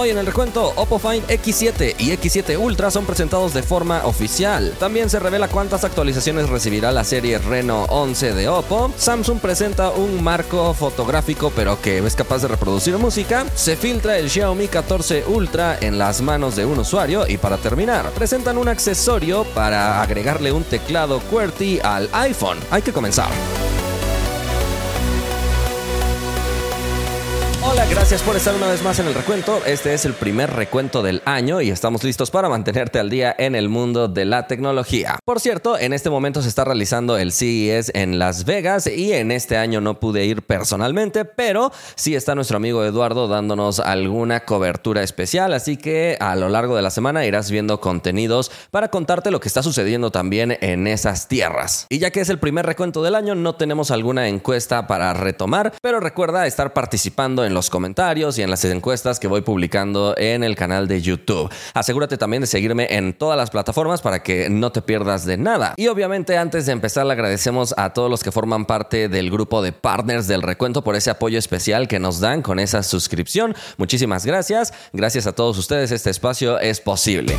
Hoy en el recuento, Oppo Find X7 y X7 Ultra son presentados de forma oficial. También se revela cuántas actualizaciones recibirá la serie Reno 11 de Oppo. Samsung presenta un marco fotográfico pero que es capaz de reproducir música. Se filtra el Xiaomi 14 Ultra en las manos de un usuario y para terminar, presentan un accesorio para agregarle un teclado QWERTY al iPhone. Hay que comenzar. Hola, gracias por estar una vez más en el recuento. Este es el primer recuento del año y estamos listos para mantenerte al día en el mundo de la tecnología. Por cierto, en este momento se está realizando el CES en Las Vegas y en este año no pude ir personalmente, pero sí está nuestro amigo Eduardo dándonos alguna cobertura especial, así que a lo largo de la semana irás viendo contenidos para contarte lo que está sucediendo también en esas tierras. Y ya que es el primer recuento del año, no tenemos alguna encuesta para retomar, pero recuerda estar participando en los comentarios y en las encuestas que voy publicando en el canal de YouTube. Asegúrate también de seguirme en todas las plataformas para que no te pierdas de nada. Y obviamente antes de empezar le agradecemos a todos los que forman parte del grupo de partners del recuento por ese apoyo especial que nos dan con esa suscripción. Muchísimas gracias. Gracias a todos ustedes este espacio es posible.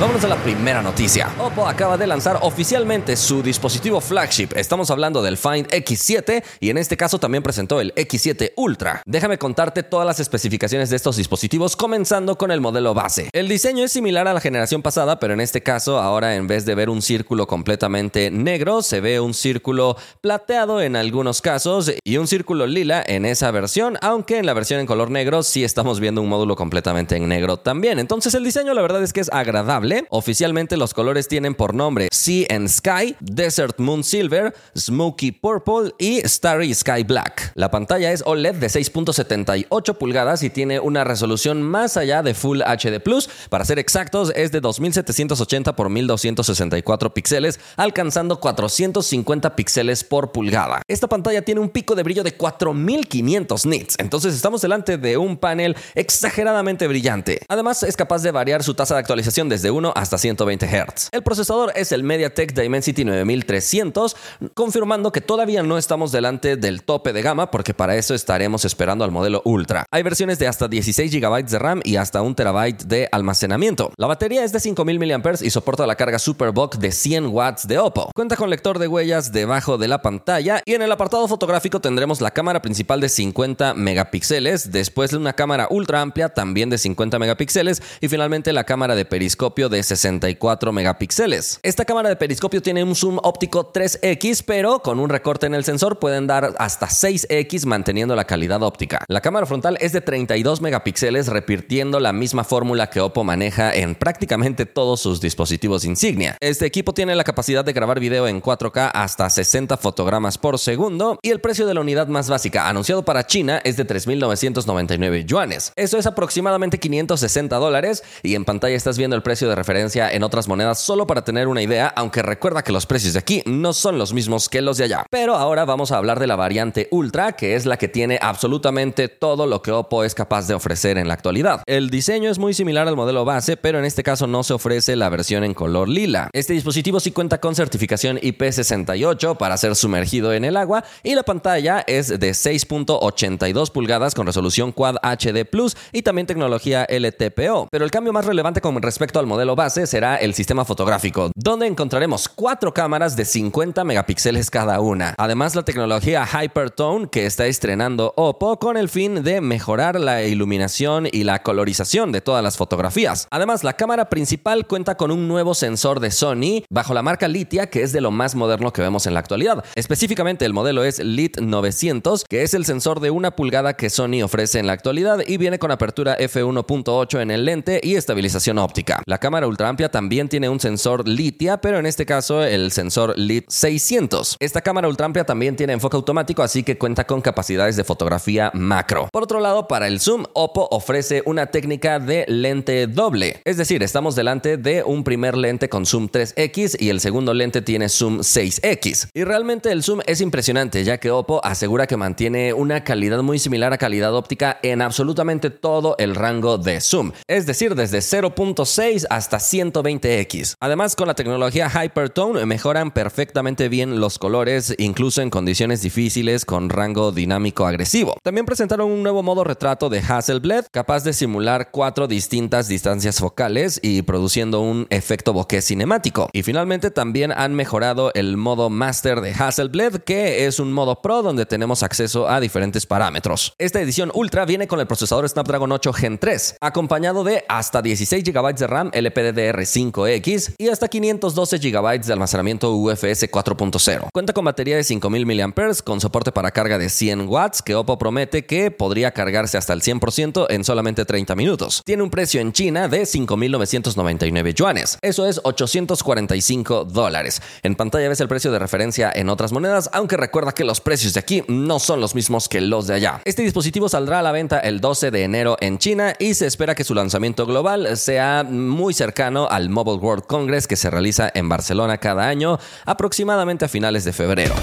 Vámonos a la primera noticia. Oppo acaba de lanzar oficialmente su dispositivo flagship. Estamos hablando del Find X7 y en este caso también presentó el X7 Ultra. Déjame contarte todas las especificaciones de estos dispositivos comenzando con el modelo base. El diseño es similar a la generación pasada, pero en este caso ahora en vez de ver un círculo completamente negro, se ve un círculo plateado en algunos casos y un círculo lila en esa versión, aunque en la versión en color negro sí estamos viendo un módulo completamente en negro también. Entonces el diseño la verdad es que es agradable Oficialmente los colores tienen por nombre Sea and Sky, Desert Moon Silver, Smoky Purple y Starry Sky Black. La pantalla es OLED de 6.78 pulgadas y tiene una resolución más allá de Full HD Plus. Para ser exactos, es de 2780 por 1264 píxeles, alcanzando 450 píxeles por pulgada. Esta pantalla tiene un pico de brillo de 4500 nits, entonces estamos delante de un panel exageradamente brillante. Además, es capaz de variar su tasa de actualización desde hasta 120 Hz. El procesador es el MediaTek Dimensity 9300, confirmando que todavía no estamos delante del tope de gama porque para eso estaremos esperando al modelo Ultra. Hay versiones de hasta 16 GB de RAM y hasta 1 TB de almacenamiento. La batería es de 5000 mAh y soporta la carga Superbox de 100 watts de Oppo. Cuenta con lector de huellas debajo de la pantalla y en el apartado fotográfico tendremos la cámara principal de 50 megapíxeles, después de una cámara ultra amplia también de 50 megapíxeles y finalmente la cámara de periscopio de 64 megapíxeles. Esta cámara de periscopio tiene un zoom óptico 3X, pero con un recorte en el sensor pueden dar hasta 6X manteniendo la calidad óptica. La cámara frontal es de 32 megapíxeles, repitiendo la misma fórmula que Oppo maneja en prácticamente todos sus dispositivos insignia. Este equipo tiene la capacidad de grabar video en 4K hasta 60 fotogramas por segundo y el precio de la unidad más básica anunciado para China es de 3.999 yuanes. Eso es aproximadamente 560 dólares y en pantalla estás viendo el precio de referencia en otras monedas solo para tener una idea, aunque recuerda que los precios de aquí no son los mismos que los de allá. Pero ahora vamos a hablar de la variante Ultra, que es la que tiene absolutamente todo lo que Oppo es capaz de ofrecer en la actualidad. El diseño es muy similar al modelo base, pero en este caso no se ofrece la versión en color lila. Este dispositivo sí cuenta con certificación IP68 para ser sumergido en el agua y la pantalla es de 6.82 pulgadas con resolución Quad HD Plus y también tecnología LTPO. Pero el cambio más relevante con respecto al modelo modelo base será el sistema fotográfico, donde encontraremos cuatro cámaras de 50 megapíxeles cada una. Además, la tecnología Hypertone que está estrenando Oppo con el fin de mejorar la iluminación y la colorización de todas las fotografías. Además, la cámara principal cuenta con un nuevo sensor de Sony bajo la marca Litia, que es de lo más moderno que vemos en la actualidad. Específicamente, el modelo es Lit 900, que es el sensor de una pulgada que Sony ofrece en la actualidad y viene con apertura f1.8 en el lente y estabilización óptica. La ultra amplia también tiene un sensor litia, pero en este caso el sensor LIT 600. Esta cámara ultra amplia también tiene enfoque automático, así que cuenta con capacidades de fotografía macro. Por otro lado, para el zoom, Oppo ofrece una técnica de lente doble. Es decir, estamos delante de un primer lente con zoom 3X y el segundo lente tiene zoom 6X. Y realmente el zoom es impresionante, ya que Oppo asegura que mantiene una calidad muy similar a calidad óptica en absolutamente todo el rango de zoom. Es decir, desde 0.6 a hasta 120x. Además, con la tecnología Hypertone mejoran perfectamente bien los colores, incluso en condiciones difíciles con rango dinámico agresivo. También presentaron un nuevo modo retrato de Hasselblad capaz de simular cuatro distintas distancias focales y produciendo un efecto bokeh cinemático. Y finalmente también han mejorado el modo Master de Hasselblad, que es un modo Pro donde tenemos acceso a diferentes parámetros. Esta edición Ultra viene con el procesador Snapdragon 8 Gen 3, acompañado de hasta 16 GB de RAM LPDDR5X y hasta 512 GB de almacenamiento UFS 4.0. Cuenta con batería de 5000 mAh con soporte para carga de 100 watts que Oppo promete que podría cargarse hasta el 100% en solamente 30 minutos. Tiene un precio en China de 5.999 yuanes. Eso es 845 dólares. En pantalla ves el precio de referencia en otras monedas, aunque recuerda que los precios de aquí no son los mismos que los de allá. Este dispositivo saldrá a la venta el 12 de enero en China y se espera que su lanzamiento global sea muy cercano al Mobile World Congress que se realiza en Barcelona cada año, aproximadamente a finales de febrero.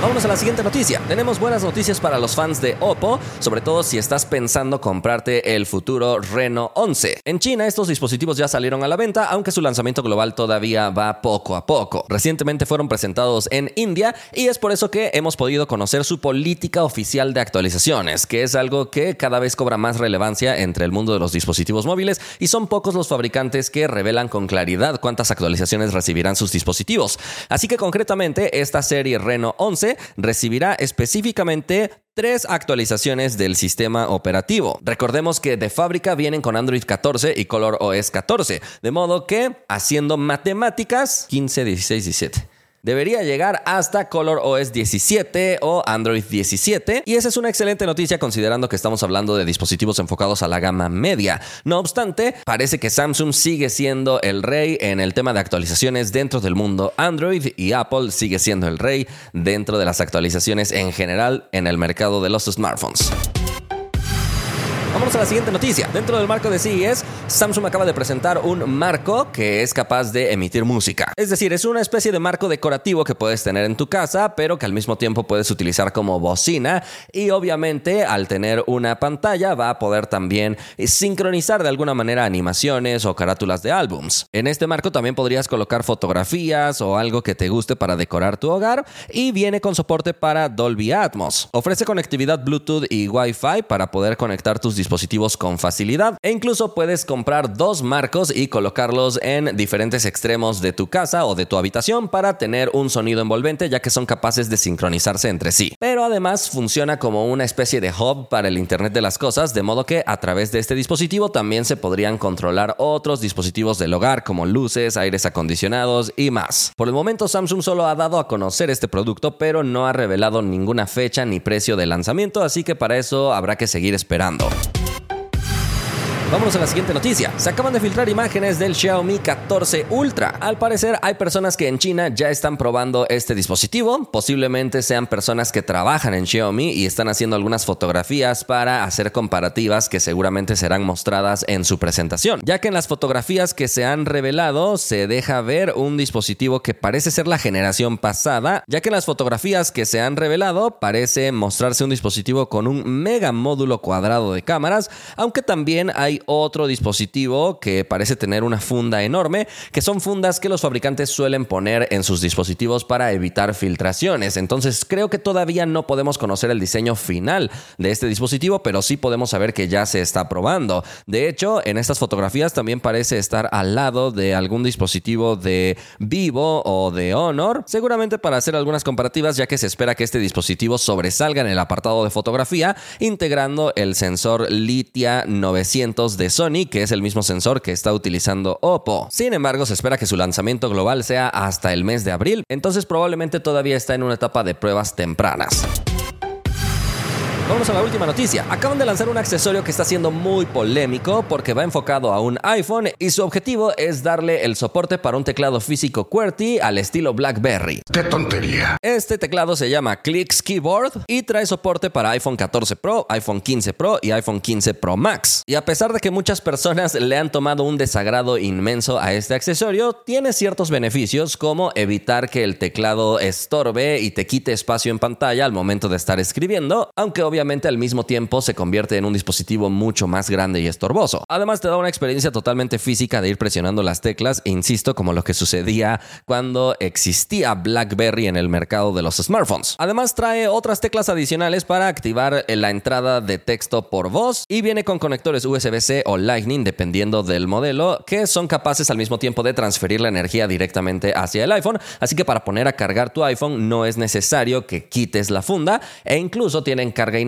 Vámonos a la siguiente noticia. Tenemos buenas noticias para los fans de Oppo, sobre todo si estás pensando comprarte el futuro Reno 11. En China estos dispositivos ya salieron a la venta, aunque su lanzamiento global todavía va poco a poco. Recientemente fueron presentados en India y es por eso que hemos podido conocer su política oficial de actualizaciones, que es algo que cada vez cobra más relevancia entre el mundo de los dispositivos móviles y son pocos los fabricantes que revelan con claridad cuántas actualizaciones recibirán sus dispositivos. Así que concretamente esta serie Reno 11 recibirá específicamente tres actualizaciones del sistema operativo. Recordemos que de fábrica vienen con Android 14 y Color OS 14, de modo que haciendo matemáticas 15, 16, 17 debería llegar hasta Color OS 17 o Android 17 y esa es una excelente noticia considerando que estamos hablando de dispositivos enfocados a la gama media. No obstante, parece que Samsung sigue siendo el rey en el tema de actualizaciones dentro del mundo Android y Apple sigue siendo el rey dentro de las actualizaciones en general en el mercado de los smartphones. Vamos a la siguiente noticia. Dentro del marco de CES, Samsung acaba de presentar un marco que es capaz de emitir música. Es decir, es una especie de marco decorativo que puedes tener en tu casa, pero que al mismo tiempo puedes utilizar como bocina y obviamente al tener una pantalla va a poder también sincronizar de alguna manera animaciones o carátulas de álbums. En este marco también podrías colocar fotografías o algo que te guste para decorar tu hogar y viene con soporte para Dolby Atmos. Ofrece conectividad Bluetooth y Wi-Fi para poder conectar tus dispositivos dispositivos con facilidad e incluso puedes comprar dos marcos y colocarlos en diferentes extremos de tu casa o de tu habitación para tener un sonido envolvente ya que son capaces de sincronizarse entre sí. Pero además funciona como una especie de hub para el Internet de las Cosas, de modo que a través de este dispositivo también se podrían controlar otros dispositivos del hogar como luces, aires acondicionados y más. Por el momento Samsung solo ha dado a conocer este producto pero no ha revelado ninguna fecha ni precio de lanzamiento, así que para eso habrá que seguir esperando. Vámonos a la siguiente noticia. Se acaban de filtrar imágenes del Xiaomi 14 Ultra. Al parecer hay personas que en China ya están probando este dispositivo. Posiblemente sean personas que trabajan en Xiaomi y están haciendo algunas fotografías para hacer comparativas que seguramente serán mostradas en su presentación. Ya que en las fotografías que se han revelado se deja ver un dispositivo que parece ser la generación pasada. Ya que en las fotografías que se han revelado parece mostrarse un dispositivo con un mega módulo cuadrado de cámaras. Aunque también hay otro dispositivo que parece tener una funda enorme, que son fundas que los fabricantes suelen poner en sus dispositivos para evitar filtraciones. Entonces creo que todavía no podemos conocer el diseño final de este dispositivo, pero sí podemos saber que ya se está probando. De hecho, en estas fotografías también parece estar al lado de algún dispositivo de Vivo o de Honor, seguramente para hacer algunas comparativas ya que se espera que este dispositivo sobresalga en el apartado de fotografía integrando el sensor Litia 900 de Sony, que es el mismo sensor que está utilizando Oppo. Sin embargo, se espera que su lanzamiento global sea hasta el mes de abril, entonces probablemente todavía está en una etapa de pruebas tempranas. Vamos a la última noticia. Acaban de lanzar un accesorio que está siendo muy polémico porque va enfocado a un iPhone y su objetivo es darle el soporte para un teclado físico QWERTY al estilo BlackBerry. ¡Qué tontería! Este teclado se llama Clicks Keyboard y trae soporte para iPhone 14 Pro, iPhone 15 Pro y iPhone 15 Pro Max. Y a pesar de que muchas personas le han tomado un desagrado inmenso a este accesorio, tiene ciertos beneficios como evitar que el teclado estorbe y te quite espacio en pantalla al momento de estar escribiendo, aunque obviamente obviamente al mismo tiempo se convierte en un dispositivo mucho más grande y estorboso. Además te da una experiencia totalmente física de ir presionando las teclas, e insisto, como lo que sucedía cuando existía BlackBerry en el mercado de los smartphones. Además trae otras teclas adicionales para activar la entrada de texto por voz y viene con conectores USB-C o Lightning dependiendo del modelo que son capaces al mismo tiempo de transferir la energía directamente hacia el iPhone, así que para poner a cargar tu iPhone no es necesario que quites la funda e incluso tienen carga inalámbrica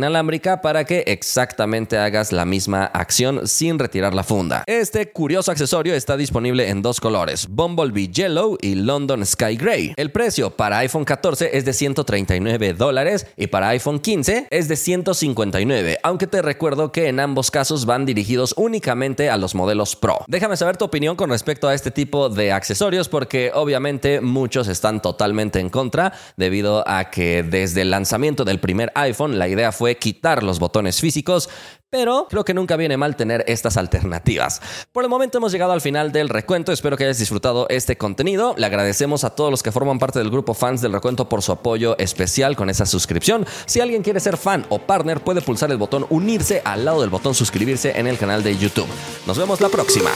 para que exactamente hagas la misma acción sin retirar la funda. Este curioso accesorio está disponible en dos colores, Bumblebee Yellow y London Sky Gray. El precio para iPhone 14 es de 139 dólares y para iPhone 15 es de 159, aunque te recuerdo que en ambos casos van dirigidos únicamente a los modelos Pro. Déjame saber tu opinión con respecto a este tipo de accesorios porque obviamente muchos están totalmente en contra debido a que desde el lanzamiento del primer iPhone la idea quitar los botones físicos, pero creo que nunca viene mal tener estas alternativas. Por el momento hemos llegado al final del recuento, espero que hayas disfrutado este contenido. Le agradecemos a todos los que forman parte del grupo fans del recuento por su apoyo especial con esa suscripción. Si alguien quiere ser fan o partner, puede pulsar el botón unirse al lado del botón suscribirse en el canal de YouTube. Nos vemos la próxima.